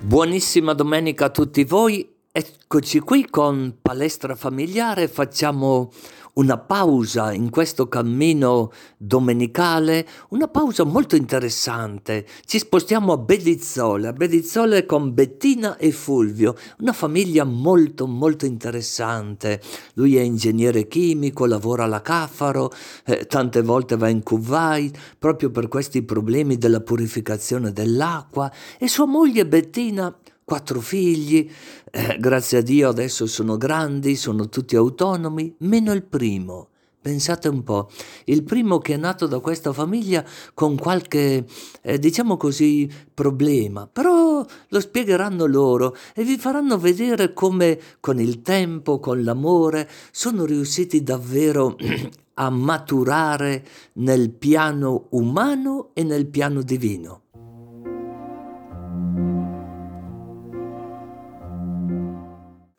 Buonissima domenica a tutti voi. Eccoci qui con Palestra Familiare. Facciamo una pausa in questo cammino domenicale, una pausa molto interessante. Ci spostiamo a Bedizzole, a Bedizzole con Bettina e Fulvio, una famiglia molto molto interessante. Lui è ingegnere chimico, lavora alla Caffaro, eh, tante volte va in Kuwait proprio per questi problemi della purificazione dell'acqua e sua moglie Bettina quattro figli, eh, grazie a Dio adesso sono grandi, sono tutti autonomi, meno il primo. Pensate un po', il primo che è nato da questa famiglia con qualche, eh, diciamo così, problema, però lo spiegheranno loro e vi faranno vedere come con il tempo, con l'amore, sono riusciti davvero a maturare nel piano umano e nel piano divino.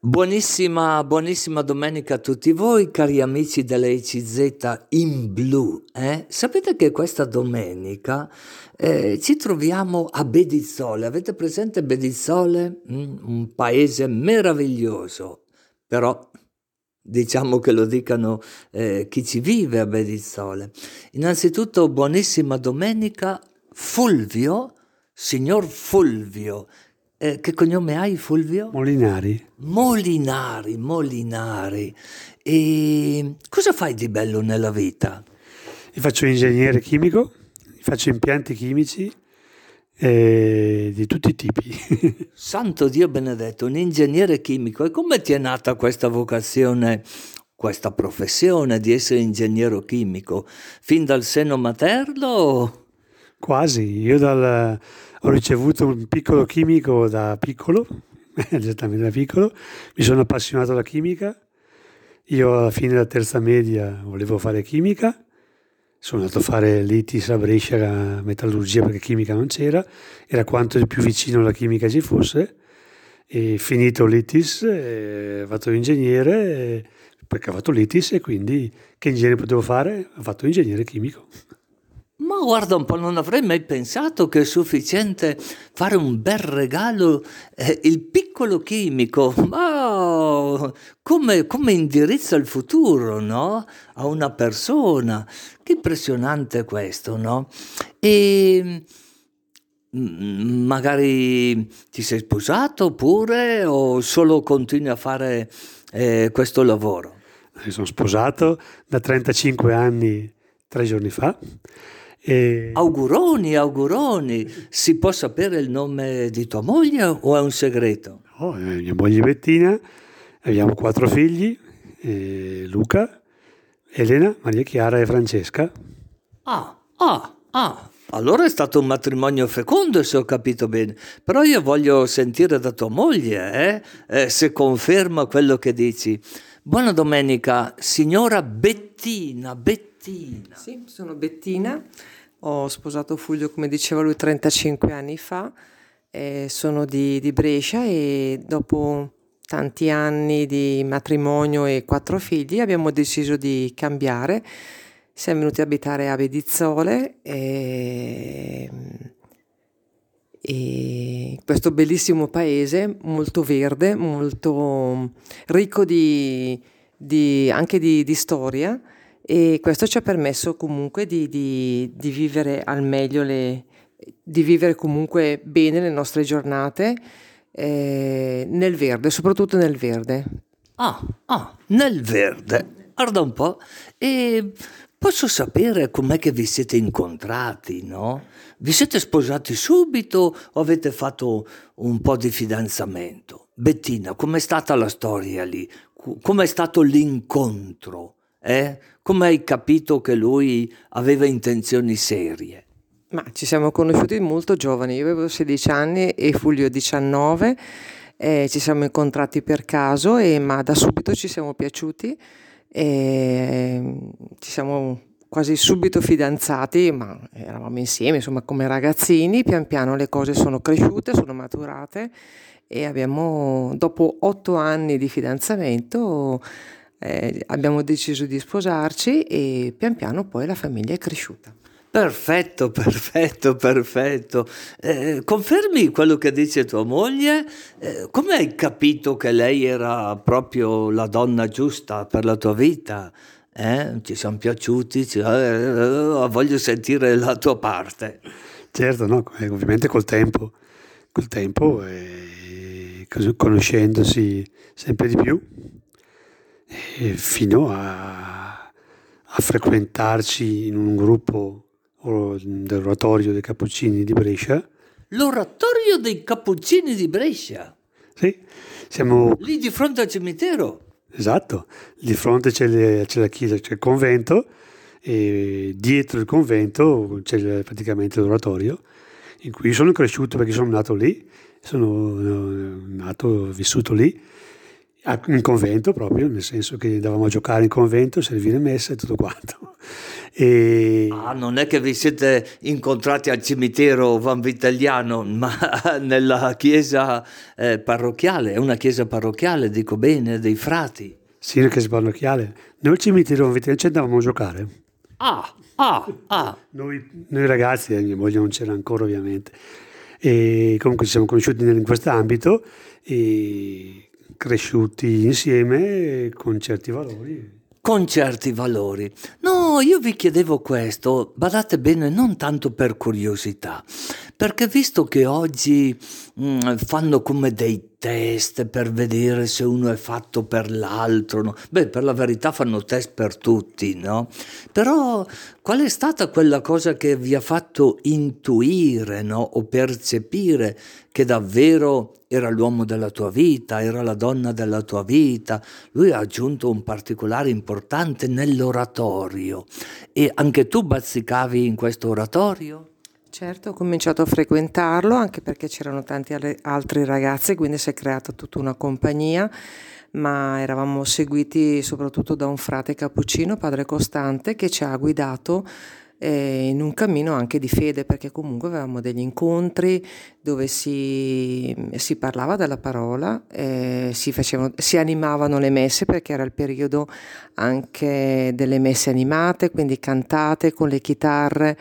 Buonissima, buonissima domenica a tutti voi, cari amici dell'ECZ in blu. Eh? Sapete che questa domenica eh, ci troviamo a Bedizzole. Avete presente Bedizzole? Mm, un paese meraviglioso, però diciamo che lo dicano eh, chi ci vive a Bedizzole. Innanzitutto, buonissima domenica, Fulvio, signor Fulvio eh, che cognome hai Fulvio? Molinari. Molinari, Molinari. E cosa fai di bello nella vita? Io faccio ingegnere chimico, faccio impianti chimici eh, di tutti i tipi. Santo Dio benedetto, un ingegnere chimico. E come ti è nata questa vocazione, questa professione di essere ingegnere chimico? Fin dal seno materno? Quasi, io dal ho ricevuto un piccolo chimico da piccolo, esattamente da piccolo, mi sono appassionato alla chimica, io alla fine della terza media volevo fare chimica, sono andato a fare l'ITIS a Brescia, metallurgia perché chimica non c'era, era quanto più vicino alla chimica ci fosse, e finito l'ITIS eh, ho fatto l'ingegnere perché ho fatto l'ITIS e quindi che ingegnere potevo fare? Ho fatto l'ingegnere chimico. Ma guarda un po', non avrei mai pensato che è sufficiente fare un bel regalo, eh, il piccolo chimico, ma come, come indirizza il futuro, no? A una persona. Che impressionante questo, no? E mm, magari ti sei sposato oppure o solo continui a fare eh, questo lavoro? Mi sono sposato da 35 anni, tre giorni fa e... Auguroni, auguroni. Si può sapere il nome di tua moglie o è un segreto? Oh, mia moglie Bettina, abbiamo quattro figli, eh, Luca, Elena, Maria Chiara e Francesca. Ah, ah, ah. Allora è stato un matrimonio fecondo, se ho capito bene. Però io voglio sentire da tua moglie, eh? Eh, se conferma quello che dici. Buona domenica, signora Bettina, Bettina. Sì, sono Bettina. Ho sposato Fulvio, come diceva lui, 35 anni fa, eh, sono di, di Brescia e dopo tanti anni di matrimonio e quattro figli abbiamo deciso di cambiare. Siamo venuti a abitare a Bedizzole e, e questo bellissimo paese, molto verde, molto ricco di, di, anche di, di storia e questo ci ha permesso comunque di, di, di vivere al meglio le, di vivere comunque bene le nostre giornate eh, nel verde, soprattutto nel verde. Ah, ah, nel verde. Guarda un po'. E posso sapere com'è che vi siete incontrati, no? Vi siete sposati subito o avete fatto un po' di fidanzamento? Bettina, com'è stata la storia lì? Com'è stato l'incontro? Eh? Come hai capito che lui aveva intenzioni serie? Ma ci siamo conosciuti molto giovani, io avevo 16 anni e Fulvio 19, eh, ci siamo incontrati per caso, e, ma da subito ci siamo piaciuti, e, ci siamo quasi subito fidanzati, ma eravamo insieme, insomma come ragazzini, pian piano le cose sono cresciute, sono maturate e abbiamo, dopo otto anni di fidanzamento, eh, abbiamo deciso di sposarci e pian piano poi la famiglia è cresciuta. Perfetto, perfetto, perfetto. Eh, confermi quello che dice tua moglie? Eh, come hai capito che lei era proprio la donna giusta per la tua vita? Eh? Ci siamo piaciuti, ci... Eh, voglio sentire la tua parte. Certo, no, eh, ovviamente col tempo, col tempo e conoscendosi sempre di più, fino a, a frequentarci in un gruppo dell'oratorio dei Cappuccini di Brescia. L'oratorio dei Cappuccini di Brescia? Sì, siamo... Lì di fronte al cimitero? Esatto, di fronte c'è, le, c'è la chiesa, c'è il convento e dietro il convento c'è praticamente l'oratorio in cui sono cresciuto perché sono nato lì, sono nato, vissuto lì in convento proprio, nel senso che andavamo a giocare in convento, servire messa e tutto quanto. E... Ah, non è che vi siete incontrati al cimitero Van Vitelliano, ma nella chiesa eh, parrocchiale, è una chiesa parrocchiale, dico bene, dei frati. Sì, una chiesa parrocchiale. Noi al cimitero Van Vitelliano ci andavamo a giocare. Ah, ah, ah. Noi, noi ragazzi, eh, mia moglie non c'era ancora ovviamente, e comunque ci siamo conosciuti in questo ambito e cresciuti insieme con certi valori. Con certi valori. No, io vi chiedevo questo, badate bene, non tanto per curiosità, perché visto che oggi mh, mm, fanno come dei test per vedere se uno è fatto per l'altro, no? beh, per la verità fanno test per tutti, no? Però qual è stata quella cosa che vi ha fatto intuire, no? O percepire che davvero era l'uomo della tua vita, era la donna della tua vita? Lui ha aggiunto un particolare importante nell'oratorio. E anche tu bazzicavi in questo oratorio? Certo, ho cominciato a frequentarlo anche perché c'erano tanti altri ragazzi, quindi si è creata tutta una compagnia, ma eravamo seguiti soprattutto da un frate cappuccino, padre Costante, che ci ha guidato eh, in un cammino anche di fede, perché comunque avevamo degli incontri dove si, si parlava della parola, eh, si, facevano, si animavano le messe, perché era il periodo anche delle messe animate, quindi cantate con le chitarre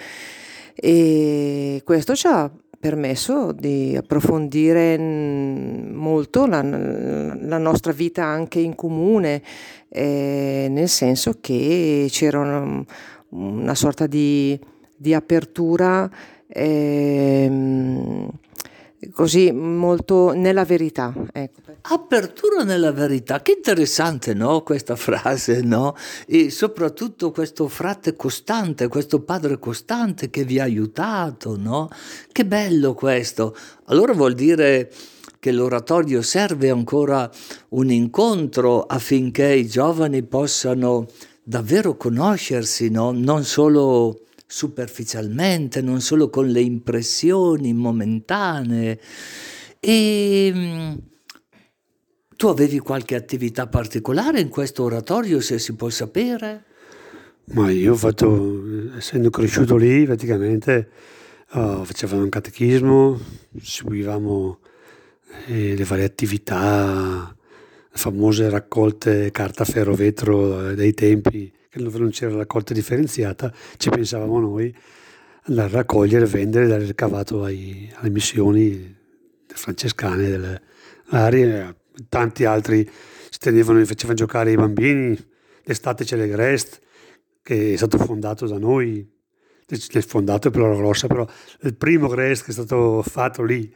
e questo ci ha permesso di approfondire molto la, la nostra vita anche in comune, eh, nel senso che c'era una, una sorta di, di apertura. Eh, così molto nella verità. Ecco. Apertura nella verità, che interessante no? questa frase, no? E soprattutto questo frate costante, questo padre costante che vi ha aiutato, no? Che bello questo. Allora vuol dire che l'oratorio serve ancora un incontro affinché i giovani possano davvero conoscersi, no? Non solo superficialmente, non solo con le impressioni momentanee. E mm, tu avevi qualche attività particolare in questo oratorio, se si può sapere? Ma io ho fatto, essendo cresciuto lì, praticamente oh, facevamo un catechismo, seguivamo eh, le varie attività, le famose raccolte carta, ferro, vetro eh, dei tempi dove non c'era raccolta differenziata, ci pensavamo noi a raccogliere, vendere, dare il cavato ai, alle missioni francescane delle. Tanti altri si tenevano, facevano giocare i bambini. L'estate c'è l'Egrest, che è stato fondato da noi, è fondato per la grossa, però il primo Grest che è stato fatto lì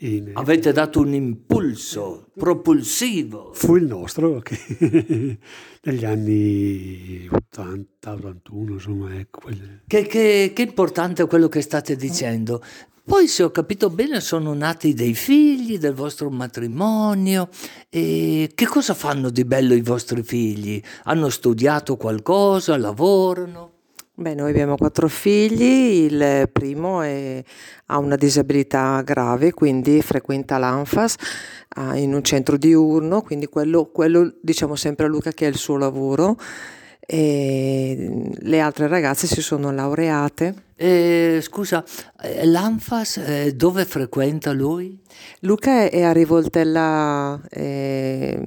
in... Avete dato un impulso propulsivo. Fu il nostro che negli anni 80, 81, insomma, ecco. Quelle... Che, che, che importante quello che state dicendo. Poi, se ho capito bene, sono nati dei figli del vostro matrimonio. E che cosa fanno di bello i vostri figli? Hanno studiato qualcosa? Lavorano? Beh, noi abbiamo quattro figli, il primo è, ha una disabilità grave, quindi frequenta l'ANFAS in un centro diurno, quindi quello, quello diciamo sempre a Luca che è il suo lavoro. E le altre ragazze si sono laureate. Eh, scusa, l'Anfas eh, dove frequenta lui? Luca è a Rivoltella, eh,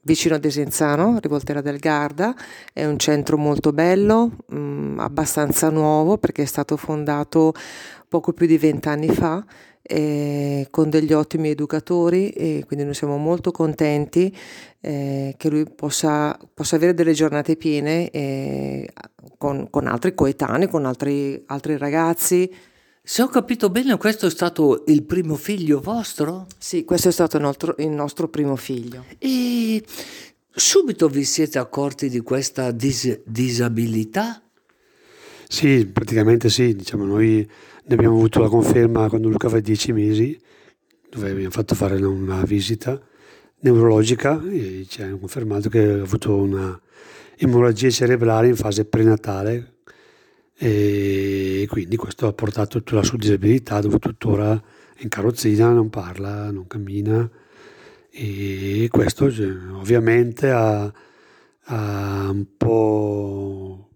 vicino a Desenzano, Rivoltella del Garda, è un centro molto bello, mh, mm, abbastanza nuovo perché è stato fondato poco più di vent'anni fa eh, con degli ottimi educatori e quindi noi siamo molto contenti eh, che lui possa, possa, avere delle giornate piene eh, con, con, altri coetanei, con altri, altri ragazzi. Se ho capito bene, questo è stato il primo figlio vostro? Sì, questo è stato il nostro, il nostro primo figlio. E subito vi siete accorti di questa dis- disabilità? Sì, praticamente sì, diciamo noi ne abbiamo avuto la conferma quando Luca aveva dieci mesi, dove abbiamo fatto fare una visita neurologica e ci hanno confermato che ha avuto una emorragia cerebrale in fase prenatale. E quindi questo ha portato tutta la sua disabilità dove tuttora è in carrozzina, non parla, non cammina. E questo cioè, ovviamente ha, ha un po'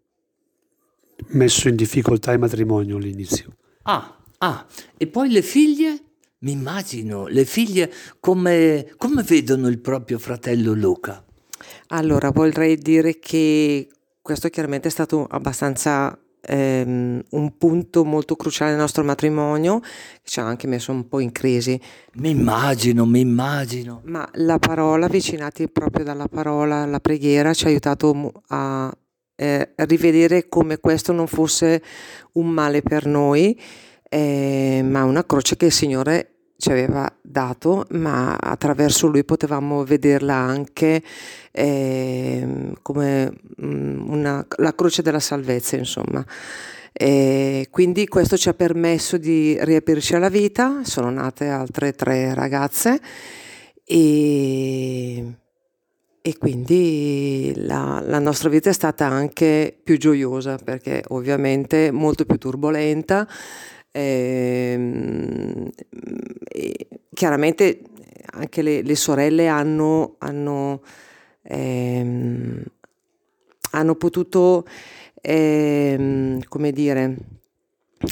messo in difficoltà il matrimonio all'inizio. Ah, ah, e poi le figlie? Mi immagino, le figlie come, come vedono il proprio fratello Luca? Allora, vorrei dire che questo chiaramente è stato abbastanza ehm, un punto molto cruciale nel nostro matrimonio, che ci ha anche messo un po' in crisi. Mi immagino, mi immagino. Ma la parola, avvicinati proprio dalla parola, la preghiera, ci ha aiutato a eh, rivedere come questo non fosse un male per noi, eh, ma una croce che il Signore ci aveva dato, ma attraverso lui potevamo vederla anche eh, come mm, una, la croce della salvezza, insomma. E quindi questo ci ha permesso di riaprirci alla vita, sono nate altre tre ragazze e e quindi la, la, nostra vita è stata anche più gioiosa perché ovviamente molto più turbolenta. Ehm, e chiaramente anche le, le sorelle hanno, hanno, ehm, hanno potuto, ehm, come dire,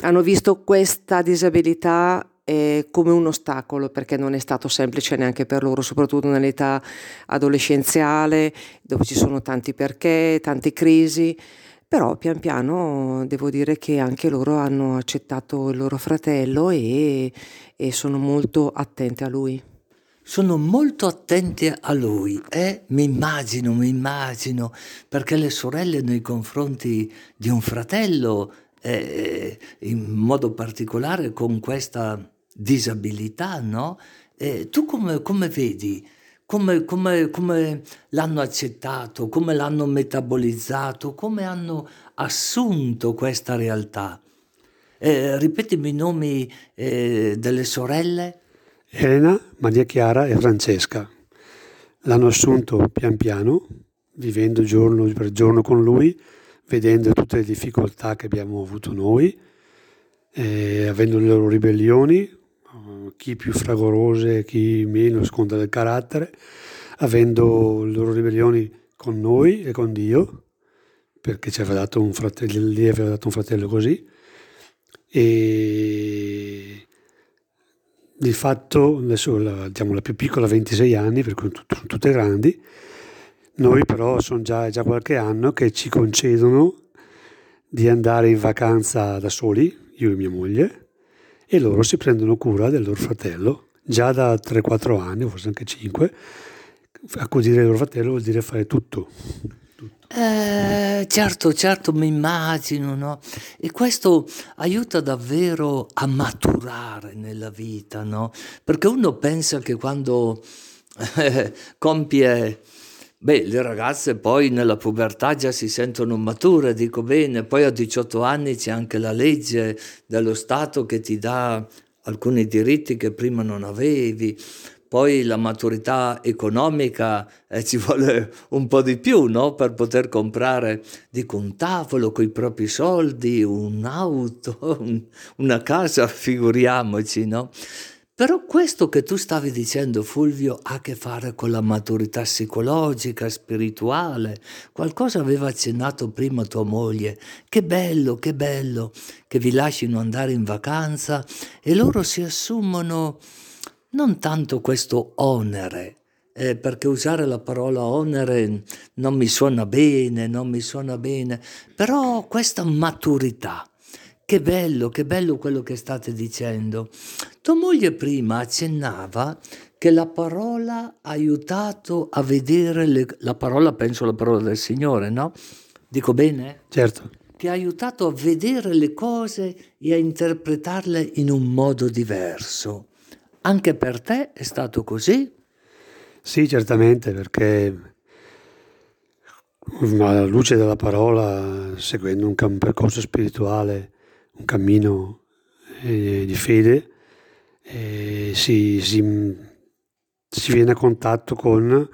hanno visto questa disabilità eh, come un ostacolo perché non è stato semplice neanche per loro, soprattutto nell'età adolescenziale dove ci sono tanti perché, tante crisi, però pian piano devo dire che anche loro hanno accettato il loro fratello e, e sono molto attenti a lui. Sono molto attenti a lui eh? mi immagino, mi immagino, perché le sorelle nei confronti di un fratello, eh, in modo particolare con questa disabilità, no? Eh, tu come, come vedi? Come, come, come, l'hanno accettato, come l'hanno metabolizzato, come hanno assunto questa realtà. Eh, ripetimi i nomi eh, delle sorelle. Elena, Maria Chiara e Francesca. L'hanno assunto pian piano, vivendo giorno per giorno con lui, vedendo tutte le difficoltà che abbiamo avuto noi, eh, avendo le loro ribellioni, chi più fragorose, chi meno, sconta del carattere, avendo le loro ribellioni con noi e con Dio, perché ci aveva dato un fratello, lì aveva dato un fratello così, e di fatto, adesso la, diciamo, la più piccola ha 26 anni, per cui sono tutte grandi, noi però sono già, già qualche anno che ci concedono di andare in vacanza da soli, io e mia moglie, e loro si prendono cura del loro fratello già da 3-4 anni, forse anche 5. Accudire il loro fratello vuol dire fare tutto. Eh, certo, certo, mi immagino, no? E questo aiuta davvero a maturare nella vita, no? Perché uno pensa che quando eh, compie Beh, le ragazze poi nella pubertà già si sentono mature, dico bene, poi a 18 anni c'è anche la legge dello Stato che ti dà alcuni diritti che prima non avevi, poi la maturità economica eh, ci vuole un po' di più no? per poter comprare dico, un tavolo con i propri soldi, un'auto, un, una casa, figuriamoci, no? Però questo che tu stavi dicendo, Fulvio, ha a che fare con la maturità psicologica, spirituale. Qualcosa aveva accennato prima tua moglie. Che bello, che bello che vi lasciano andare in vacanza e loro si assumono non tanto questo onere, eh, perché usare la parola onere non mi suona bene, non mi suona bene, però questa maturità che bello, che bello quello che state dicendo. Tua moglie prima accennava che la parola ha aiutato a vedere le, la parola, penso alla parola del Signore, no? Dico bene? Certo. Che ha aiutato a vedere le cose e a interpretarle in un modo diverso. Anche per te è stato così? Sì, certamente, perché alla luce della parola, seguendo un percorso spirituale, un cammino eh, di fede, si, si, si, viene a contatto con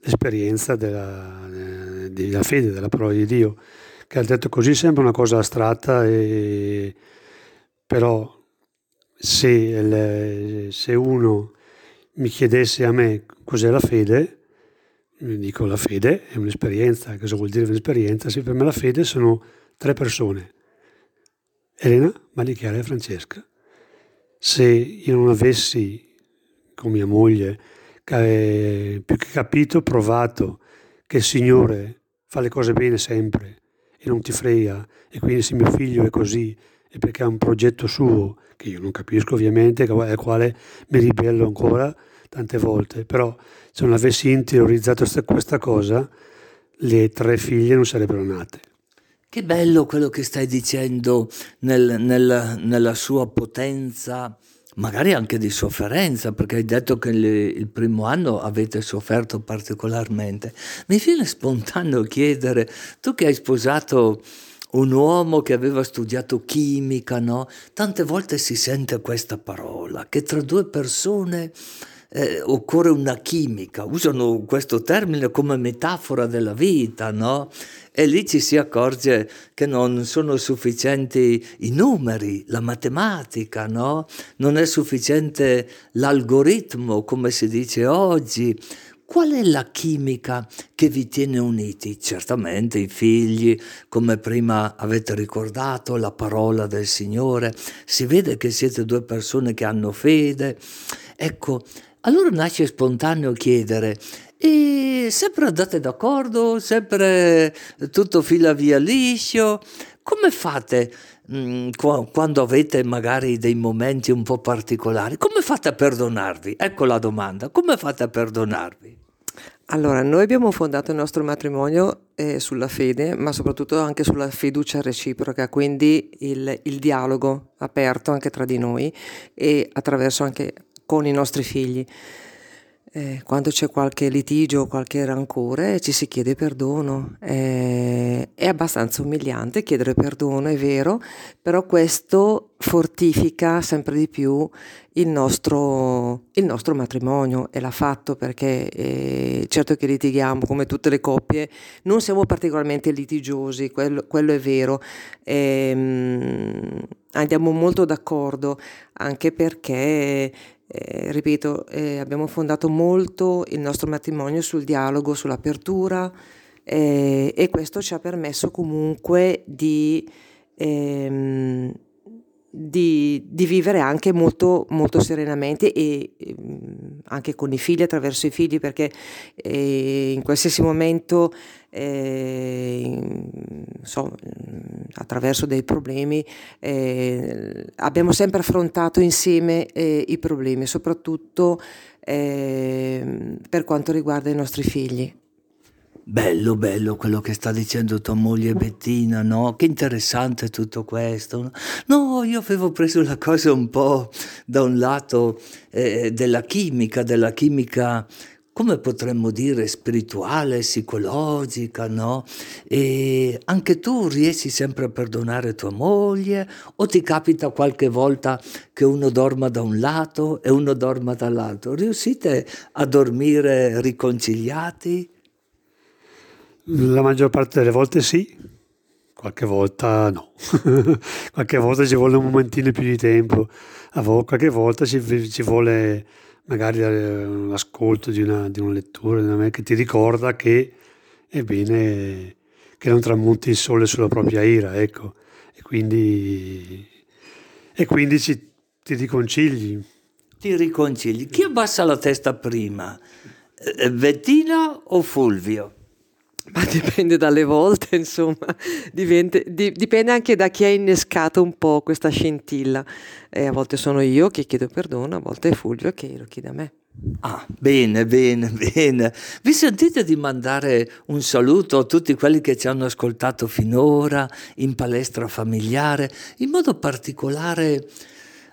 l'esperienza della, della, fede, della parola di Dio, che al detto così sembra una cosa astratta, e, però se, le, se uno mi chiedesse a me cos'è la fede, dico la fede è un'esperienza, cosa vuol dire un'esperienza? Sì, per me la fede sono tre persone Elena, Malichiara e Francesca. Se io non avessi, con mia moglie, più che capito, provato che il Signore fa le cose bene sempre e non ti frega, e quindi se mio figlio è così è perché ha un progetto suo, che io non capisco ovviamente, al quale mi ribello ancora tante volte, però se non avessi interiorizzato questa cosa, le tre figlie non sarebbero nate. Che bello quello che stai dicendo nel, nel, nella sua potenza, magari anche di sofferenza, perché hai detto che il, il primo anno avete sofferto particolarmente. Mi viene spontaneo chiedere, tu che hai sposato un uomo che aveva studiato chimica, no? Tante volte si sente questa parola, che tra due persone eh, occorre una chimica, usano questo termine come metafora della vita, no? E lì ci si accorge che non sono sufficienti i numeri, la matematica, no? Non è sufficiente l'algoritmo, come si dice oggi. Qual è la chimica che vi tiene uniti? Certamente i figli, come prima avete ricordato, la parola del Signore. Si vede che siete due persone che hanno fede. Ecco, allora nasce spontaneo chiedere, e sempre andate d'accordo, sempre tutto fila via liscio, come fate mh, mm, quando avete magari dei momenti un po' particolari? Come fate a perdonarvi? Ecco la domanda, come fate a perdonarvi? Allora, noi abbiamo fondato il nostro matrimonio eh, sulla fede, ma soprattutto anche sulla fiducia reciproca, quindi il, il dialogo aperto anche tra di noi e attraverso anche con i nostri figli. Eh, quando c'è qualche litigio qualche rancore ci si chiede perdono. Eh, è abbastanza umiliante chiedere perdono, è vero, però questo fortifica sempre di più il nostro, il nostro matrimonio e l'ha fatto perché eh, certo che litighiamo come tutte le coppie, non siamo particolarmente litigiosi, quello, quello è vero. Ehm, andiamo molto d'accordo anche perché eh, ripeto, eh, abbiamo fondato molto il nostro matrimonio sul dialogo, sull'apertura eh, e questo ci ha permesso comunque di, ehm, di, di vivere anche molto, molto serenamente e ehm, anche con i figli, attraverso i figli, perché eh, in qualsiasi momento eh, so, attraverso dei problemi, eh, abbiamo sempre affrontato insieme eh, i problemi, soprattutto per quanto riguarda i nostri figli. Bello, bello quello che sta dicendo tua moglie Bettina, no? Che interessante tutto questo. No, io avevo preso la cosa un po' da un lato eh, della chimica, della chimica come potremmo dire, spirituale, psicologica, no? E anche tu riesci sempre a perdonare tua moglie o ti capita qualche volta che uno dorma da un lato e uno dorma dall'altro? Riuscite a dormire riconciliati? La maggior parte delle volte sì, qualche volta no, qualche volta ci vuole un momentino più di tempo, qualche volta ci, ci vuole magari l'ascolto di una, di una lettura di una, che ti ricorda che è bene che non tramonti il sole sulla propria ira, ecco, e quindi, e quindi ci, ti riconcili. Ti riconcili. Chi abbassa la testa prima? Bettina o Fulvio? Ma dipende dalle volte, insomma, dipende, di, dipende, anche da chi ha innescato un po' questa scintilla. E a volte sono io che chiedo perdono, a volte è Fulvio che lo chiede a me. Ah, bene, bene, bene. Vi sentite di mandare un saluto a tutti quelli che ci hanno ascoltato finora in palestra familiare, in modo particolare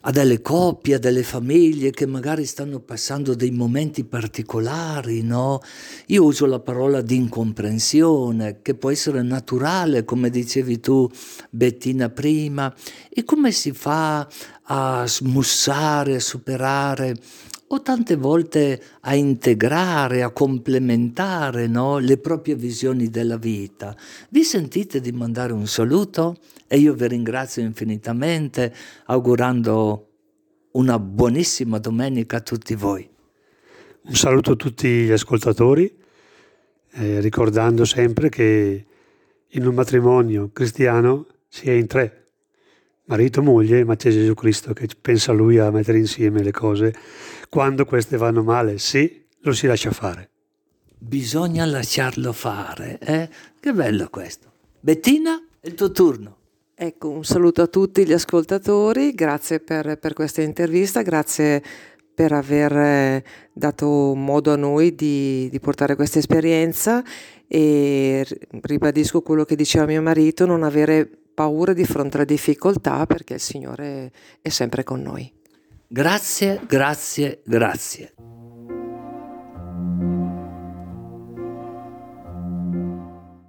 a delle coppie, a delle famiglie che magari stanno passando dei momenti particolari, no? Io uso la parola di incomprensione, che può essere naturale, come dicevi tu, Bettina, prima, e come si fa a smussare, a superare o tante volte a integrare, a complementare no? le proprie visioni della vita. Vi sentite di mandare un saluto? E io vi ringrazio infinitamente augurando una buonissima domenica a tutti voi. Un saluto a tutti gli ascoltatori, eh, ricordando sempre che in un matrimonio cristiano si è in tre, marito, moglie, ma c'è Gesù Cristo che pensa lui a mettere insieme le cose quando queste vanno male, sì, lo si lascia fare. Bisogna lasciarlo fare, eh? Che bello questo. Bettina, è il tuo turno. Ecco, un saluto a tutti gli ascoltatori, grazie per, per questa intervista, grazie per aver eh, dato modo a noi di, di, portare questa esperienza e ribadisco quello che diceva mio marito, non avere paura di fronte alle difficoltà perché il Signore è sempre con noi. Grazie, grazie, grazie.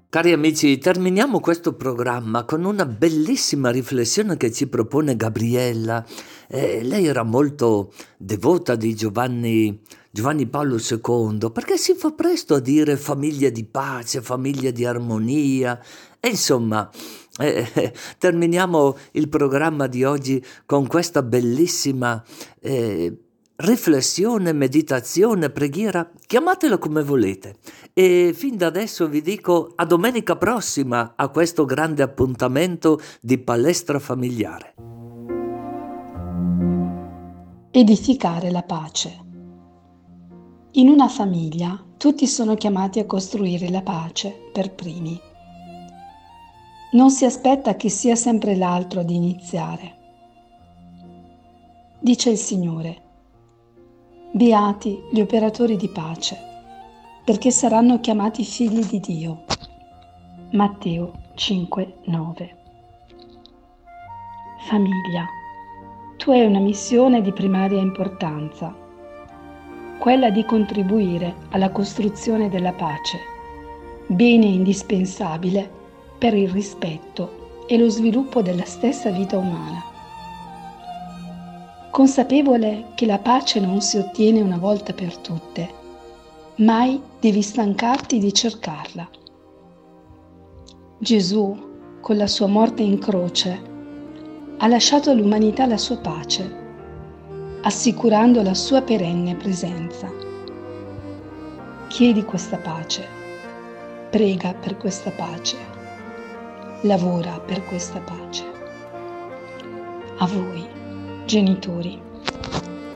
Cari amici, terminiamo questo programma con una bellissima riflessione che ci propone Gabriella. Eh, lei era molto devota di Giovanni, Giovanni Paolo II perché si fa presto a dire famiglia di pace, famiglia di armonia e insomma eh, terminiamo il programma di oggi con questa bellissima eh, riflessione, meditazione, preghiera, chiamatela come volete. E fin da adesso vi dico a domenica prossima a questo grande appuntamento di palestra familiare. Edificare la pace. In una famiglia tutti sono chiamati a costruire la pace per primi non si aspetta che sia sempre l'altro ad iniziare. Dice il Signore, beati gli operatori di pace, perché saranno chiamati figli di Dio. Matteo 5, 9. Famiglia, tu hai una missione di primaria importanza, quella di contribuire alla costruzione della pace, bene indispensabile per il rispetto e lo sviluppo della stessa vita umana. Consapevole che la pace non si ottiene una volta per tutte, mai devi stancarti di cercarla. Gesù, con la sua morte in croce, ha lasciato all'umanità la sua pace, assicurando la sua perenne presenza. Chiedi questa pace, prega per questa pace lavora per questa pace. A voi, genitori,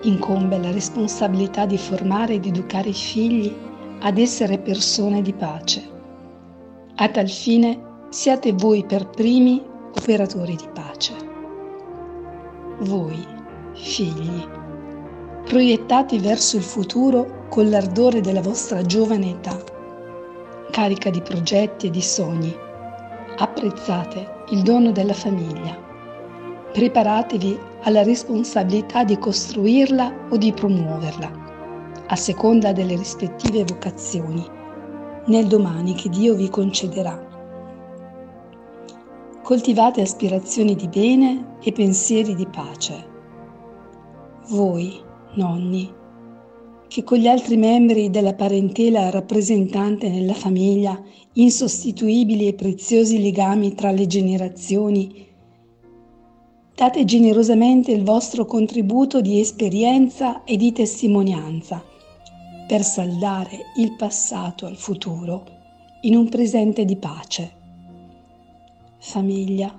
incombe la responsabilità di formare ed educare i figli ad essere persone di pace. A tal fine siate voi per primi operatori di pace. Voi, figli, proiettati verso il futuro con l'ardore della vostra giovane età, carica di progetti e di sogni apprezzate il dono della famiglia. Preparatevi alla responsabilità di costruirla o di promuoverla, a seconda delle rispettive vocazioni, nel domani che Dio vi concederà. Coltivate aspirazioni di bene e pensieri di pace. Voi, nonni, che con gli altri membri della parentela rappresentante nella famiglia insostituibili e preziosi legami tra le generazioni, Date generosamente il vostro contributo di esperienza e di testimonianza per saldare il passato al futuro in un presente di pace. Famiglia,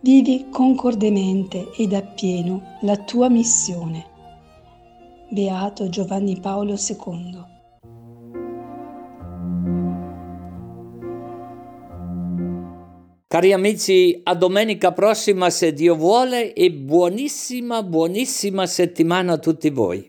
vivi concordemente ed appieno la tua missione. Beato Giovanni Paolo II. Cari amici, a domenica prossima se Dio vuole e buonissima, buonissima settimana a tutti voi.